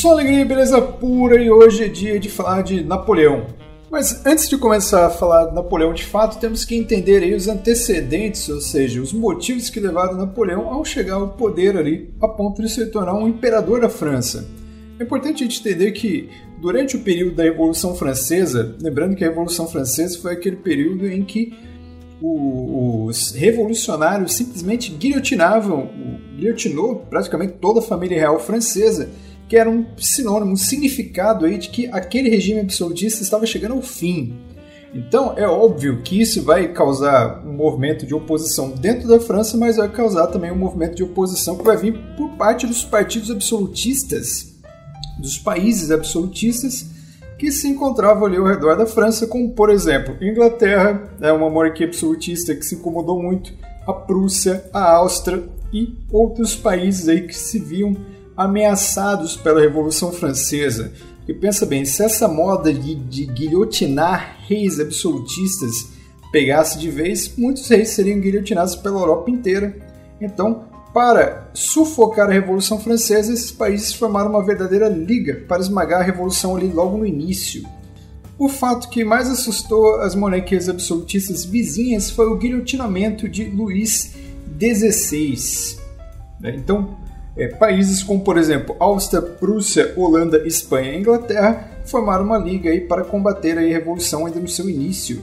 Só alegria e beleza pura e hoje é dia de falar de Napoleão. Mas antes de começar a falar de Napoleão de fato, temos que entender aí os antecedentes, ou seja, os motivos que levaram Napoleão ao chegar ao poder ali, a ponto de se tornar um imperador da França. É importante a gente entender que durante o período da Revolução Francesa, lembrando que a Revolução Francesa foi aquele período em que os revolucionários simplesmente guilhotinavam, guilhotinou praticamente toda a família real francesa, que era um sinônimo, um significado aí de que aquele regime absolutista estava chegando ao fim. Então é óbvio que isso vai causar um movimento de oposição dentro da França, mas vai causar também um movimento de oposição que vai vir por parte dos partidos absolutistas, dos países absolutistas que se encontravam ali ao redor da França, como por exemplo, Inglaterra, é uma monarquia absolutista que se incomodou muito, a Prússia, a Áustria e outros países aí que se viam ameaçados pela Revolução Francesa. E pensa bem, se essa moda de, de guilhotinar reis absolutistas pegasse de vez, muitos reis seriam guilhotinados pela Europa inteira. Então, para sufocar a Revolução Francesa, esses países formaram uma verdadeira liga para esmagar a Revolução ali logo no início. O fato que mais assustou as monarquias absolutistas vizinhas foi o guilhotinamento de Luís XVI. Né? Então, é, países como, por exemplo, Áustria, Prússia, Holanda, Espanha e Inglaterra formaram uma liga aí para combater a Revolução ainda no seu início.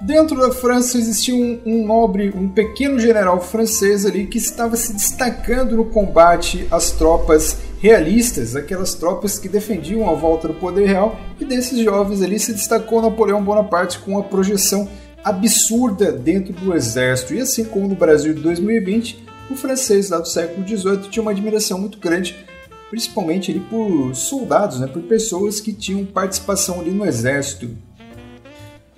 Dentro da França existia um, um, nobre, um pequeno general francês ali que estava se destacando no combate às tropas realistas, aquelas tropas que defendiam a volta do poder real, e desses jovens ali se destacou Napoleão Bonaparte com uma projeção absurda dentro do exército. E assim como no Brasil de 2020, o francês lá do século XVIII tinha uma admiração muito grande, principalmente ali por soldados, né, por pessoas que tinham participação ali no exército.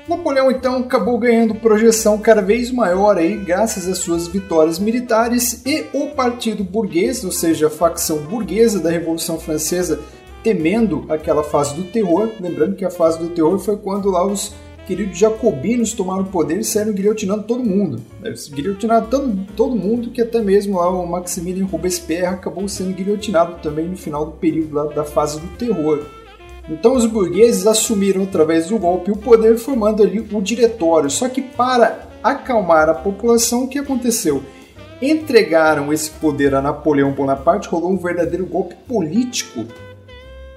Napoleão então acabou ganhando projeção cada vez maior aí, graças às suas vitórias militares e o partido burguês, ou seja, a facção burguesa da Revolução Francesa, temendo aquela fase do terror. Lembrando que a fase do terror foi quando lá os queridos jacobinos tomaram o poder e saíram guilhotinando todo mundo. Eles guilhotinaram todo, todo mundo, que até mesmo lá o Maximilien Robespierre acabou sendo guilhotinado também no final do período lá da fase do terror. Então os burgueses assumiram através do golpe o poder, formando ali o diretório. Só que para acalmar a população, o que aconteceu? Entregaram esse poder a Napoleão Bonaparte, rolou um verdadeiro golpe político.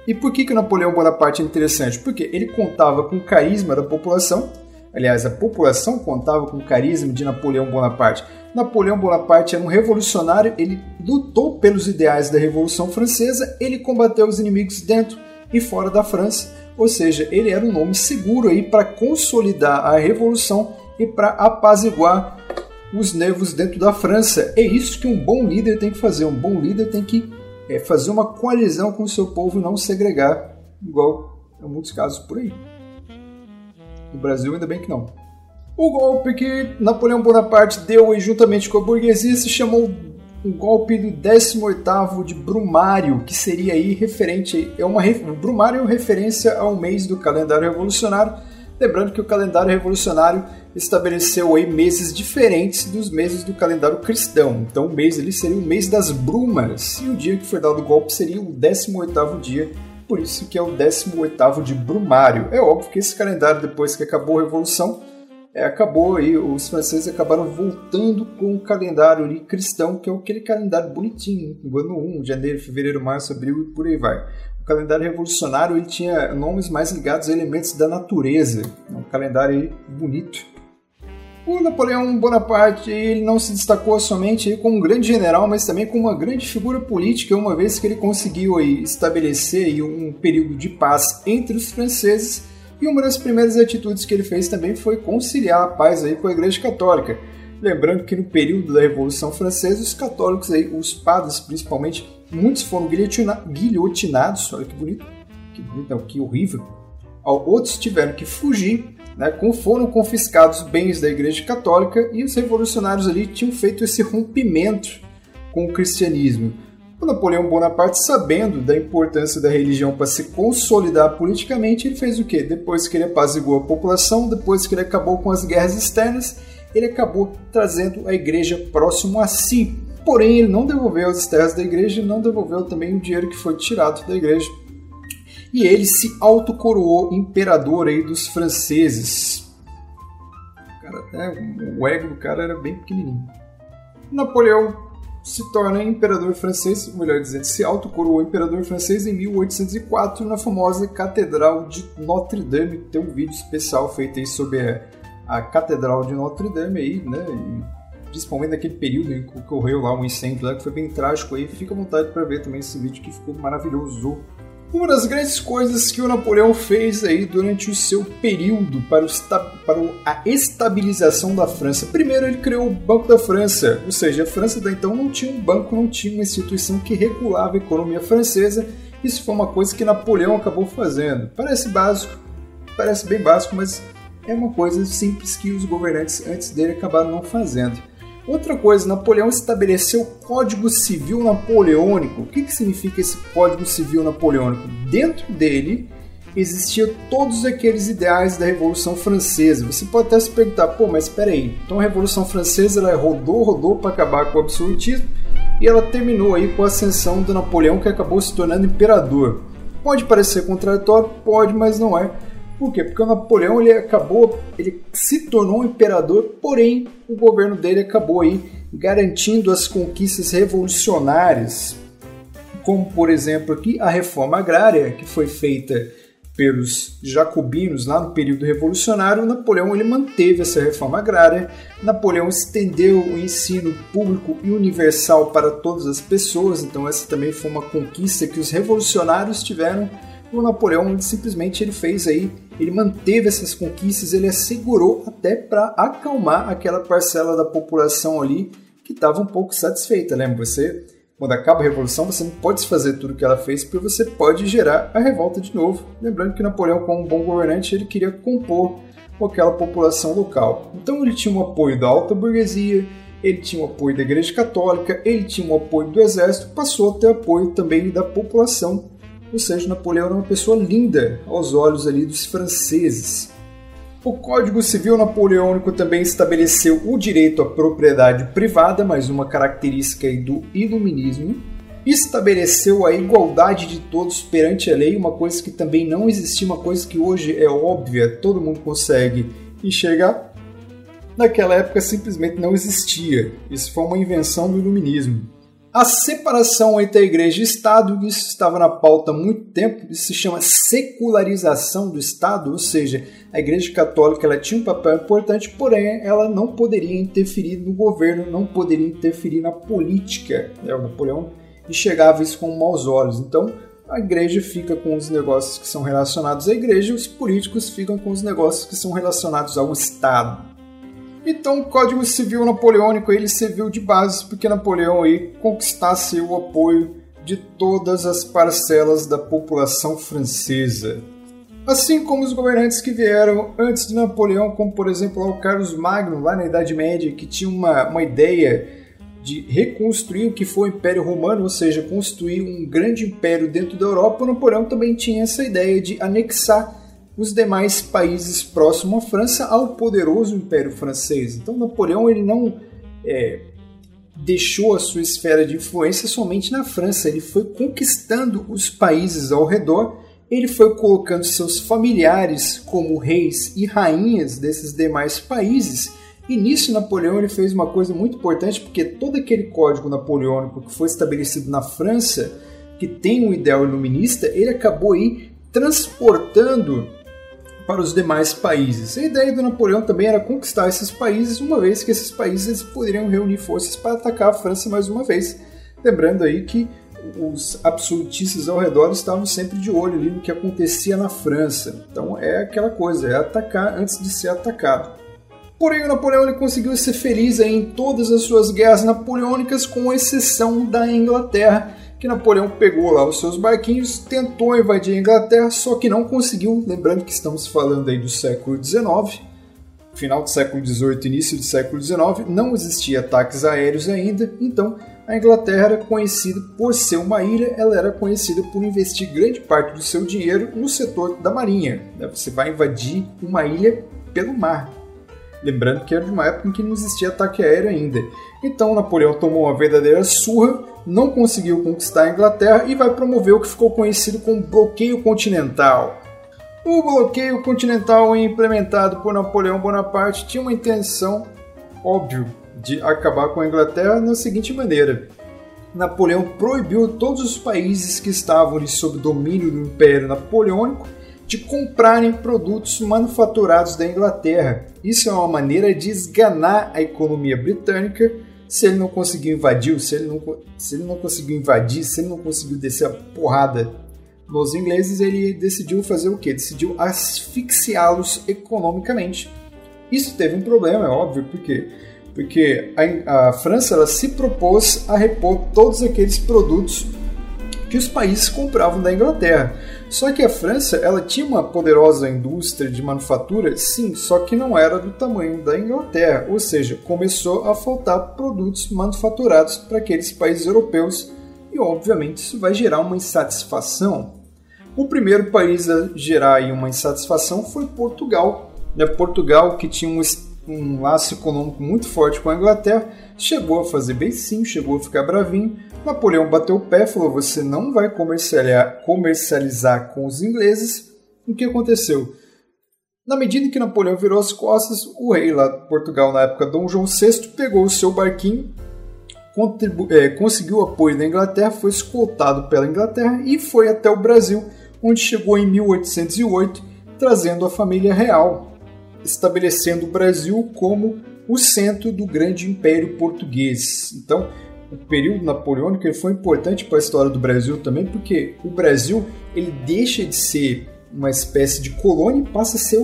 E por que, que Napoleão Bonaparte é interessante? Porque ele contava com o carisma da população, aliás, a população contava com o carisma de Napoleão Bonaparte. Napoleão Bonaparte era um revolucionário, ele lutou pelos ideais da Revolução Francesa, ele combateu os inimigos dentro e fora da França, ou seja, ele era um nome seguro aí para consolidar a revolução e para apaziguar os nervos dentro da França. É isso que um bom líder tem que fazer. Um bom líder tem que é, fazer uma coalizão com o seu povo e não segregar, igual em muitos casos por aí. No Brasil, ainda bem que não. O golpe que Napoleão Bonaparte deu aí, juntamente com a burguesia se chamou um golpe do 18º de Brumário, que seria aí referente, é uma, Brumário é uma referência ao mês do calendário revolucionário, lembrando que o calendário revolucionário estabeleceu aí meses diferentes dos meses do calendário cristão, então o mês ali seria o mês das brumas, e o dia que foi dado o golpe seria o 18º dia, por isso que é o 18º de Brumário. É óbvio que esse calendário, depois que acabou a Revolução, é, acabou aí, os franceses acabaram voltando com o calendário ali, cristão, que é aquele calendário bonitinho, ano 1, janeiro, fevereiro, março, abril e por aí vai. O calendário revolucionário ele tinha nomes mais ligados a elementos da natureza, é um calendário aí bonito. O Napoleão Bonaparte ele não se destacou somente como um grande general, mas também como uma grande figura política, uma vez que ele conseguiu aí, estabelecer aí, um período de paz entre os franceses e uma das primeiras atitudes que ele fez também foi conciliar a paz aí com a Igreja Católica. Lembrando que no período da Revolução Francesa, os católicos, aí, os padres principalmente, muitos foram guilhotina guilhotinados. Olha que bonito, que bonito, não, que horrível. Outros tiveram que fugir, né, foram confiscados bens da Igreja Católica e os revolucionários ali tinham feito esse rompimento com o cristianismo. O Napoleão Bonaparte, sabendo da importância da religião para se consolidar politicamente, ele fez o quê? Depois que ele apaziguou a população, depois que ele acabou com as guerras externas, ele acabou trazendo a igreja próximo a si. porém ele não devolveu as terras da igreja e não devolveu também o dinheiro que foi tirado da igreja. E ele se autocoroou imperador aí dos franceses. Cara, é, o ego do cara era bem pequenininho. Napoleão se torna imperador francês, melhor dizendo, se autocoroou imperador francês em 1804 na famosa Catedral de Notre Dame. Tem um vídeo especial feito aí sobre a, Catedral de Notre Dame aí, né? E, principalmente naquele período em que ocorreu lá um incêndio lá que foi bem trágico aí. Fica à vontade para ver também esse vídeo que ficou maravilhoso. Uma das grandes coisas que o Napoleão fez aí durante o seu período para, o, para a estabilização da França. Primeiro, ele criou o Banco da França, ou seja, a França até então não tinha um banco, não tinha uma instituição que regulava a economia francesa. Isso foi uma coisa que Napoleão acabou fazendo. Parece básico, parece bem básico, mas é uma coisa simples que os governantes antes dele acabaram não fazendo. Outra coisa, Napoleão estabeleceu o Código Civil Napoleônico. O que, que significa esse Código Civil Napoleônico? Dentro dele existiam todos aqueles ideais da Revolução Francesa. Você pode até se perguntar, pô, mas espera aí, então a Revolução Francesa ela rodou, rodou para acabar com o absolutismo e ela terminou aí com a ascensão do Napoleão que acabou se tornando imperador. Pode parecer contraditório, pode, mas não é. Por quê? Porque o Napoleão ele acabou, ele se tornou um imperador, porém o governo dele acabou aí garantindo as conquistas revolucionárias, como por exemplo aqui a reforma agrária que foi feita pelos jacobinos lá no período revolucionário, Napoleão ele manteve essa reforma agrária. Napoleão estendeu o ensino público e universal para todas as pessoas, então essa também foi uma conquista que os revolucionários tiveram o Napoleão simplesmente ele fez aí, ele manteve essas conquistas, ele assegurou até para acalmar aquela parcela da população ali que estava um pouco satisfeita. Lembra você? Quando acaba a revolução, você não pode fazer tudo o que ela fez, porque você pode gerar a revolta de novo. Lembrando que Napoleão, como um bom governante, ele queria compor com aquela população local. Então ele tinha o apoio da alta burguesia, ele tinha o apoio da Igreja Católica, ele tinha o apoio do Exército, passou a ter apoio também da população ou seja, Napoleão era uma pessoa linda aos olhos ali dos franceses. O Código Civil Napoleônico também estabeleceu o direito à propriedade privada, mais uma característica do iluminismo. Estabeleceu a igualdade de todos perante a lei, uma coisa que também não existia, uma coisa que hoje é óbvia, todo mundo consegue enxergar. Naquela época simplesmente não existia. Isso foi uma invenção do iluminismo. A separação entre a igreja e o Estado, isso estava na pauta há muito tempo, isso se chama secularização do Estado, ou seja, a igreja católica ela tinha um papel importante, porém ela não poderia interferir no governo, não poderia interferir na política. Né? O Napoleão enxergava isso com maus olhos. Então, a igreja fica com os negócios que são relacionados à igreja e os políticos ficam com os negócios que são relacionados ao Estado. Então o Código Civil Napoleônico ele serviu de base porque Napoleão aí conquistasse o apoio de todas as parcelas da população francesa. Assim como os governantes que vieram antes de Napoleão, como por exemplo o Carlos Magno, lá na Idade Média, que tinha uma, uma ideia de reconstruir o que foi o Império Romano, ou seja, construir um grande império dentro da Europa, Napoleão também tinha essa ideia de anexar os demais países próximos à França ao poderoso Império Francês. Então Napoleão ele não é, deixou a sua esfera de influência somente na França, ele foi conquistando os países ao redor, ele foi colocando seus familiares como reis e rainhas desses demais países. E nisso Napoleão ele fez uma coisa muito importante, porque todo aquele código napoleônico que foi estabelecido na França, que tem um ideal iluminista, ele acabou aí transportando para os demais países. A ideia do Napoleão também era conquistar esses países, uma vez que esses países poderiam reunir forças para atacar a França mais uma vez. Lembrando aí que os absolutistas ao redor estavam sempre de olho ali no que acontecia na França. Então é aquela coisa, é atacar antes de ser atacado. Porém, o Napoleão ele conseguiu ser feliz em todas as suas guerras napoleônicas, com exceção da Inglaterra, que Napoleão pegou lá os seus barquinhos, tentou invadir a Inglaterra, só que não conseguiu. Lembrando que estamos falando aí do século XIX, final do século XVIII, início do século XIX, não existia ataques aéreos ainda, então a Inglaterra era conhecida por ser uma ilha, ela era conhecida por investir grande parte do seu dinheiro no setor da marinha. Né? Você vai invadir uma ilha pelo mar. Lembrando que era de uma época em que não existia ataque aéreo ainda. Então Napoleão tomou uma verdadeira surra, não conseguiu conquistar a Inglaterra e vai promover o que ficou conhecido como bloqueio continental. O bloqueio continental implementado por Napoleão Bonaparte tinha uma intenção, óbvio, de acabar com a Inglaterra da seguinte maneira: Napoleão proibiu todos os países que estavam sob domínio do Império Napoleônico de comprarem produtos manufaturados da Inglaterra. Isso é uma maneira de esganar a economia britânica se ele não conseguiu invadir, se ele não, se ele não conseguiu invadir, se ele não conseguiu descer a porrada nos ingleses, ele decidiu fazer o quê? Decidiu asfixiá-los economicamente. Isso teve um problema, é óbvio, porque porque a, a França ela se propôs a repor todos aqueles produtos que os países compravam da Inglaterra. Só que a França ela tinha uma poderosa indústria de manufatura, sim, só que não era do tamanho da Inglaterra, ou seja, começou a faltar produtos manufaturados para aqueles países europeus e, obviamente, isso vai gerar uma insatisfação. O primeiro país a gerar uma insatisfação foi Portugal. Né? Portugal, que tinha um, laço econômico muito forte com a Inglaterra, chegou a fazer beicinho, chegou a ficar bravinho, Napoleão bateu o pé falou: Você não vai comercializar, com os ingleses. O que aconteceu? Na medida que Napoleão virou as costas, o rei lá de Portugal, na época Dom João VI, pegou o seu barquinho, é, conseguiu apoio da Inglaterra, foi escoltado pela Inglaterra e foi até o Brasil, onde chegou em 1808, trazendo a família real, estabelecendo o Brasil como o centro do grande império português. Então, o período napoleônico ele foi importante para a história do Brasil também, porque o Brasil ele deixa de ser uma espécie de colônia e passa a ser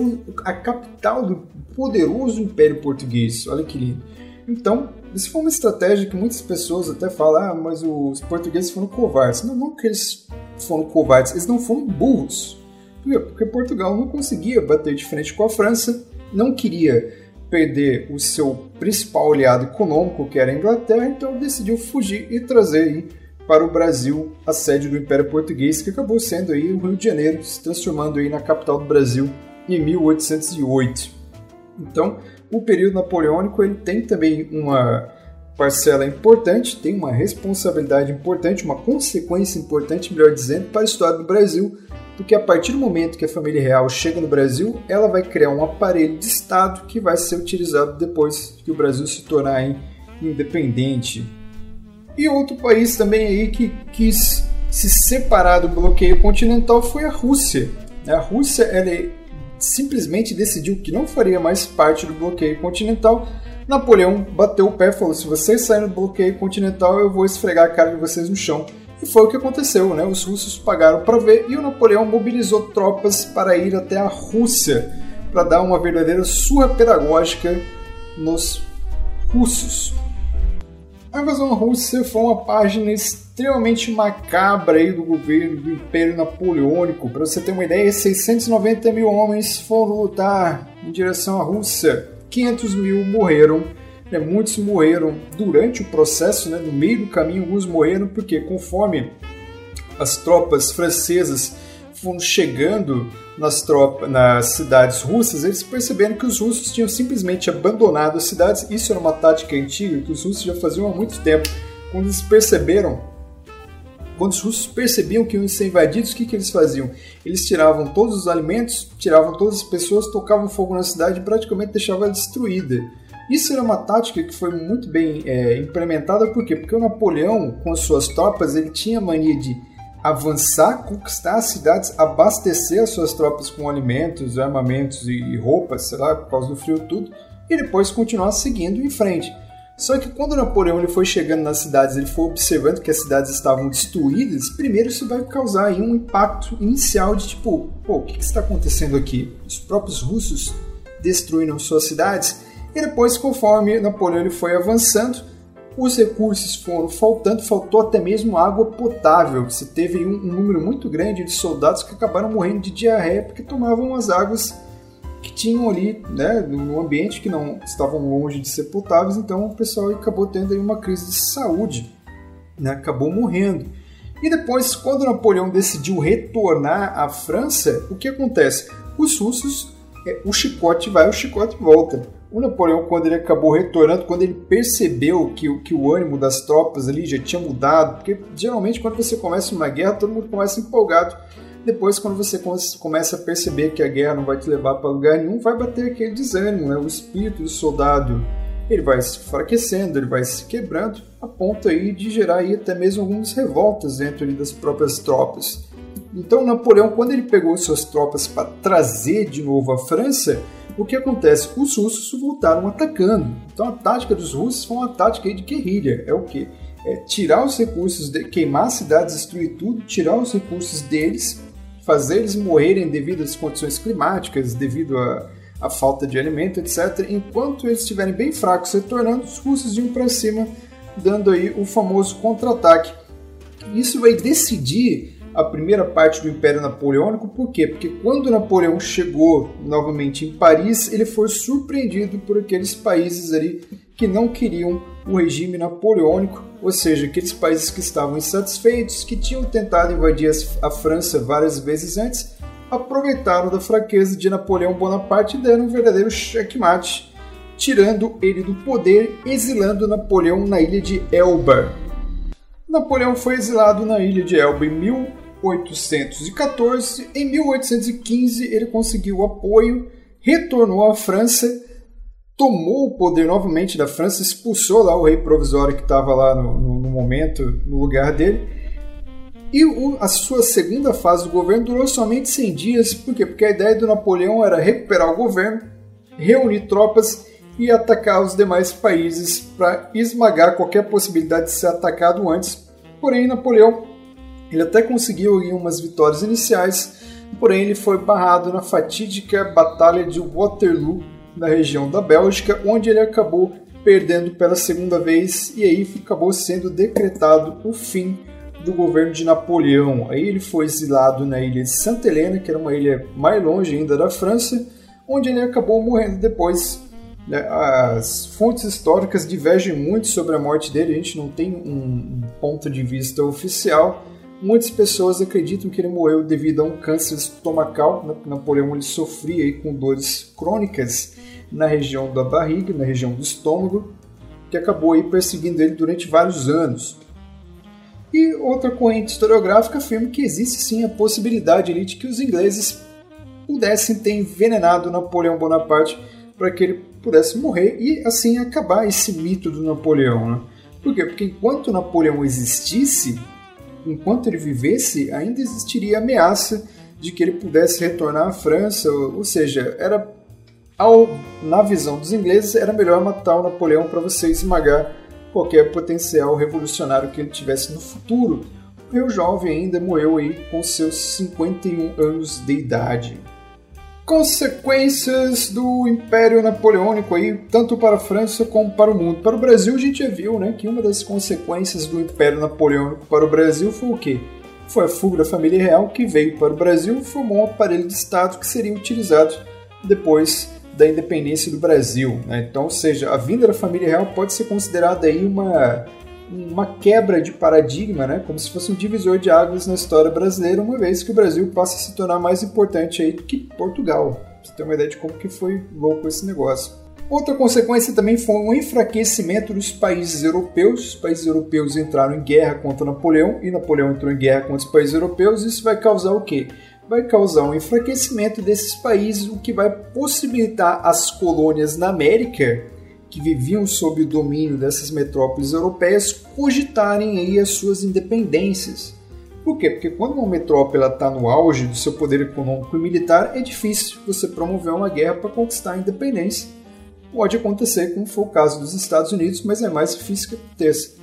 a capital do poderoso Império Português. Olha que lindo. Então, isso foi uma estratégia que muitas pessoas até falam, ah, mas os portugueses foram covardes. Não, não que eles foram covardes, eles não foram burros. Porque Portugal não conseguia bater de frente com a França, não queria perder o seu principal aliado econômico, que era a Inglaterra, então decidiu fugir e trazer aí para o Brasil a sede do Império Português, que acabou sendo aí o Rio de Janeiro, se transformando aí na capital do Brasil em 1808. Então, o período napoleônico ele tem também uma parcela importante, tem uma responsabilidade importante, uma consequência importante, melhor dizendo, para a história do Brasil, porque a partir do momento que a família real chega no Brasil, ela vai criar um aparelho de Estado que vai ser utilizado depois que o Brasil se tornar independente. E outro país também aí que quis se separar do bloqueio continental foi a Rússia. A Rússia ela simplesmente decidiu que não faria mais parte do bloqueio continental. Napoleão bateu o pé e falou: se vocês saírem do bloqueio continental, eu vou esfregar a cara de vocês no chão. E foi o que aconteceu, né? Os russos pagaram para ver e o Napoleão mobilizou tropas para ir até a Rússia para dar uma verdadeira surra pedagógica nos russos. A invasão russa foi uma página extremamente macabra aí do governo do Império Napoleônico. Para você ter uma ideia, 690 mil homens foram lutar em direção à Rússia. 500 mil morreram né, muitos morreram durante o processo, né, no meio do caminho, alguns morreram porque, conforme as tropas francesas foram chegando nas, tropas, nas cidades russas, eles perceberam que os russos tinham simplesmente abandonado as cidades. Isso era uma tática antiga que os russos já faziam há muito tempo. Quando eles perceberam, quando os russos percebiam que iam ser invadidos, o que, que eles faziam? Eles tiravam todos os alimentos, tiravam todas as pessoas, tocavam fogo na cidade e praticamente deixavam ela destruída. Isso era uma tática que foi muito bem é, implementada, por quê? Porque o Napoleão, com as suas tropas, ele tinha a mania de avançar, conquistar as cidades, abastecer as suas tropas com alimentos, armamentos e roupas, sei lá, por causa do frio tudo, e depois continuar seguindo em frente. Só que quando Napoleão ele foi chegando nas cidades, ele foi observando que as cidades estavam destruídas, primeiro isso vai causar aí um impacto inicial de tipo, pô, o que, que está acontecendo aqui? Os próprios russos destruíram suas cidades e depois, conforme Napoleão ele foi avançando, os recursos foram faltando, faltou até mesmo água potável. Você teve um, um número muito grande de soldados que acabaram morrendo de diarreia porque tomavam as águas que tinham ali, né, no ambiente que não estavam longe de ser então o pessoal acabou tendo aí uma crise de saúde, né, acabou morrendo. E depois, quando Napoleão decidiu retornar à França, o que acontece? Os russos, é, o chicote vai, o chicote volta O Napoleão, quando ele acabou retornando, quando ele percebeu que, que o ânimo das tropas ali já tinha mudado, porque geralmente quando você começa uma guerra, todo mundo começa empolgado. Depois, quando você começa a perceber que a guerra não vai te levar para lugar nenhum, vai bater aquele desânimo, né? O espírito do soldado ele vai se enfraquecendo, ele vai se quebrando, a ponto aí de gerar aí até mesmo algumas revoltas dentro das próprias tropas. Então Napoleão, quando ele pegou suas tropas para trazer de novo a França, o que acontece? Os russos voltaram atacando. Então a tática dos russos foi uma tática de guerrilha. É o que? É tirar os recursos, de, queimar cidades, destruir tudo, tirar os recursos deles, fazer eles morrerem devido às condições climáticas, devido a, a falta de alimento, etc. Enquanto eles estiverem bem fracos retornando, os russos iam para cima, dando aí o famoso contra-ataque. Isso vai decidir a primeira parte do Império Napoleônico, por quê? Porque quando Napoleão chegou novamente em Paris, ele foi surpreendido por aqueles países ali que não queriam o regime napoleônico, ou seja, aqueles países que estavam insatisfeitos, que tinham tentado invadir a França várias vezes antes, aproveitaram da fraqueza de Napoleão Bonaparte e deram um verdadeiro checkmate, tirando ele do poder, exilando Napoleão na ilha de Elba. Napoleão foi exilado na ilha de Elba em 1814. Em 1815, ele conseguiu apoio, retornou à França, tomou o poder novamente da França, expulsou lá o rei provisório que estava lá no, no, no, momento, no lugar dele. E o, a sua segunda fase do governo durou somente 100 dias. Por quê? Porque a ideia do Napoleão era recuperar o governo, reunir tropas e atacar os demais países para esmagar qualquer possibilidade de ser atacado antes. Porém, Napoleão ele até conseguiu umas vitórias iniciais, porém ele foi barrado na fatídica Batalha de Waterloo, na região da Bélgica, onde ele acabou perdendo pela segunda vez e aí acabou sendo decretado o fim do governo de Napoleão. Aí ele foi exilado na ilha de Santa Helena, que era uma ilha mais longe ainda da França, onde ele acabou morrendo depois. Né? As fontes históricas divergem muito sobre a morte dele, a gente não tem um ponto de vista oficial, Muitas pessoas acreditam que ele morreu devido a um câncer estomacal. Napoleão ele sofria com dores crônicas na região da barriga, na região do estômago, que acabou aí perseguindo ele durante vários anos. E outra corrente historiográfica afirma que existe sim a possibilidade ali de que os ingleses pudessem ter envenenado Napoleão Bonaparte para que ele pudesse morrer e assim acabar esse mito do Napoleão. Né? Por quê? Porque enquanto Napoleão existisse, enquanto ele vivesse, ainda existiria ameaça de que ele pudesse retornar à França, ou, seja, era ao, na visão dos ingleses era melhor matar o Napoleão para você esmagar qualquer potencial revolucionário que ele tivesse no futuro. O jovem ainda morreu aí com seus 51 anos de idade consequências do Império Napoleônico aí, tanto para a França como para o mundo. Para o Brasil, a gente já viu né, que uma das consequências do Império Napoleônico para o Brasil foi o quê? Foi a fuga da família real que veio para o Brasil e formou um aparelho de Estado que seria utilizado depois da independência do Brasil. Né? Então, ou seja, a vinda da família real pode ser considerada aí uma uma quebra de paradigma, né? como se fosse um divisor de águas na história brasileira, uma vez que o Brasil passa a se tornar mais importante aí que Portugal. Você ter uma ideia de como que foi louco esse negócio. Outra consequência também foi um enfraquecimento dos países europeus. Os países europeus entraram em guerra contra Napoleão e Napoleão entrou em guerra contra os países europeus. Isso vai causar o quê? Vai causar um enfraquecimento desses países, o que vai possibilitar as colônias na América que viviam sob o domínio dessas metrópoles europeias cogitarem aí as suas independências. Por quê? Porque quando uma metrópole está no auge do seu poder econômico e militar, é difícil você promover uma guerra para conquistar a independência. Pode acontecer, como foi o caso dos Estados Unidos, mas é mais difícil que aconteça.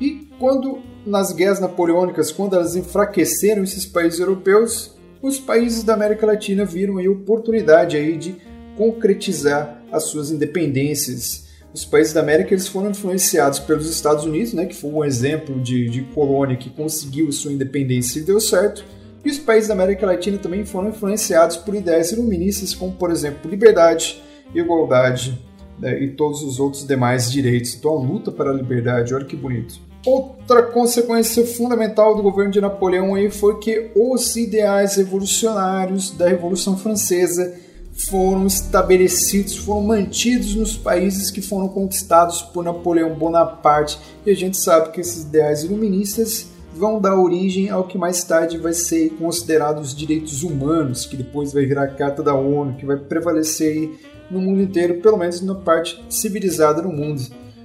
E quando, nas guerras napoleônicas, quando elas enfraqueceram esses países europeus, os países da América Latina viram a oportunidade aí de concretizar as suas independências. Os países da América eles foram influenciados pelos Estados Unidos, né, que foi um exemplo de, de colônia que conseguiu sua independência e deu certo. E os países da América Latina também foram influenciados por ideias iluministas, como, por exemplo, liberdade, igualdade né, e todos os outros demais direitos. Então, a luta para a liberdade, olha que bonito. Outra consequência fundamental do governo de Napoleão aí foi que os ideais revolucionários da Revolução Francesa foram estabelecidos, foram mantidos nos países que foram conquistados por Napoleão Bonaparte. E a gente sabe que esses ideais iluministas vão dar origem ao que mais tarde vai ser considerado os direitos humanos, que depois vai virar a Carta da ONU, que vai prevalecer no mundo inteiro, pelo menos na parte civilizada do mundo.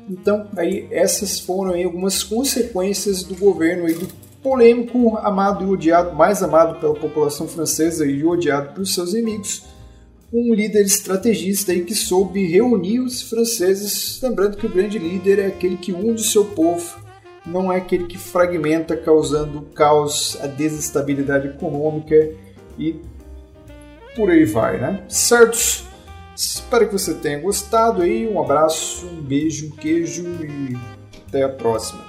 Então, aí essas foram aí algumas consequências do governo aí do polêmico, amado e odiado, mais amado pela população francesa e odiado por seus inimigos, um líder estrategista aí que soube reunir os franceses, lembrando que o grande líder é aquele que une o seu povo, não é aquele que fragmenta, causando caos, a desestabilidade econômica e por aí vai, né? Certos? Espero que você tenha gostado aí. Um abraço, um beijo, um queijo e até a próxima.